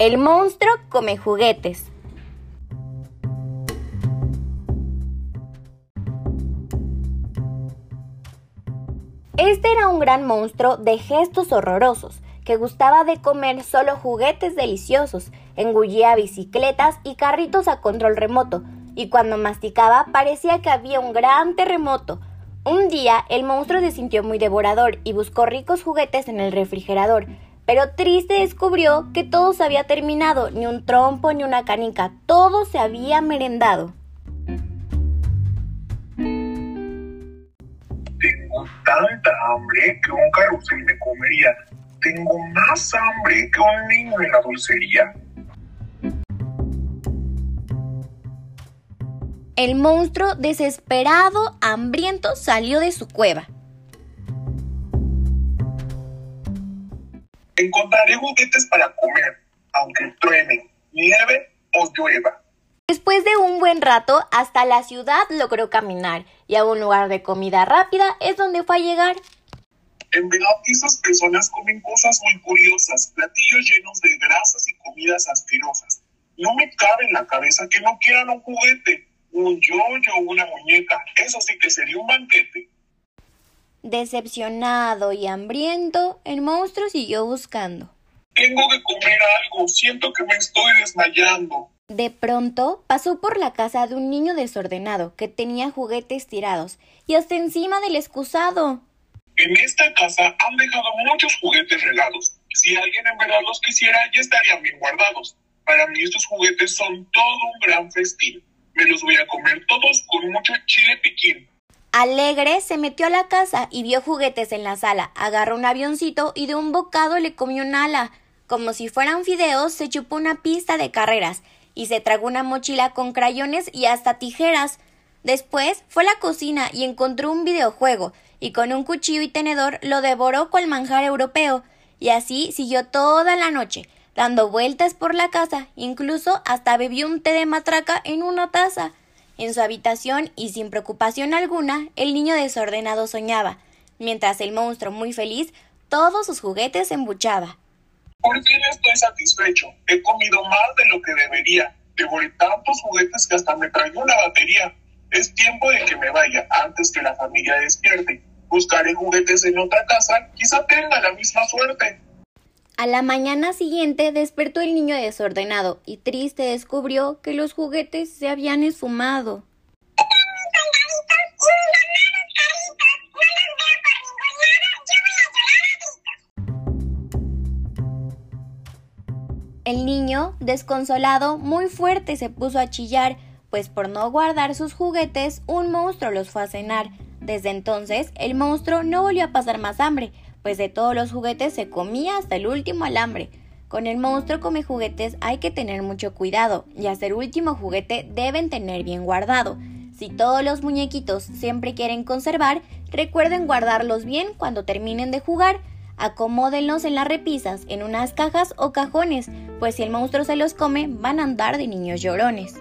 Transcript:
El monstruo come juguetes. Este era un gran monstruo de gestos horrorosos, que gustaba de comer solo juguetes deliciosos, engullía bicicletas y carritos a control remoto, y cuando masticaba parecía que había un gran terremoto. Un día el monstruo se sintió muy devorador y buscó ricos juguetes en el refrigerador, pero triste descubrió que todo se había terminado, ni un trompo ni una canica, todo se había merendado. Tengo tanta hambre que un carrusel me comería. Tengo más hambre que un niño en la dulcería. El monstruo, desesperado, hambriento, salió de su cueva. Encontraré juguetes para comer, aunque truene, nieve o llueva. Después de un buen rato, hasta la ciudad logró caminar y a un lugar de comida rápida es donde fue a llegar. En verdad esas personas comen cosas muy curiosas, platillos llenos de grasas y comidas asquerosas. No me cabe en la cabeza que no quieran un juguete, un yoyo o una muñeca. Eso sí que sería un banquete. Decepcionado y hambriento, el monstruo siguió buscando. Tengo que comer algo, siento que me estoy desmayando. De pronto pasó por la casa de un niño desordenado que tenía juguetes tirados y hasta encima del excusado. En esta casa han dejado muchos juguetes regados. Si alguien en verdad los quisiera, ya estarían bien guardados. Para mí estos juguetes son todo un gran festín. Me los voy a comer todos con mucho chile piquín. Alegre se metió a la casa y vio juguetes en la sala, agarró un avioncito y de un bocado le comió un ala. Como si fueran fideos, se chupó una pista de carreras y se tragó una mochila con crayones y hasta tijeras. Después fue a la cocina y encontró un videojuego y con un cuchillo y tenedor lo devoró cual manjar europeo. Y así siguió toda la noche, dando vueltas por la casa, incluso hasta bebió un té de matraca en una taza. En su habitación y sin preocupación alguna, el niño desordenado soñaba, mientras el monstruo, muy feliz, todos sus juguetes embuchaba. Por fin estoy satisfecho. He comido más de lo que debería. Devoré tantos juguetes que hasta me traigo una batería. Es tiempo de que me vaya antes que la familia despierte. Buscaré juguetes en otra casa, quizá tenga la misma suerte. A la mañana siguiente despertó el niño desordenado y triste descubrió que los juguetes se habían esfumado. El niño, desconsolado, muy fuerte se puso a chillar, pues por no guardar sus juguetes, un monstruo los fue a cenar. Desde entonces, el monstruo no volvió a pasar más hambre, pues de todos los juguetes se comía hasta el último alambre. Con el monstruo come juguetes hay que tener mucho cuidado, y hasta el último juguete deben tener bien guardado. Si todos los muñequitos siempre quieren conservar, recuerden guardarlos bien cuando terminen de jugar. Acomódenlos en las repisas, en unas cajas o cajones, pues si el monstruo se los come, van a andar de niños llorones.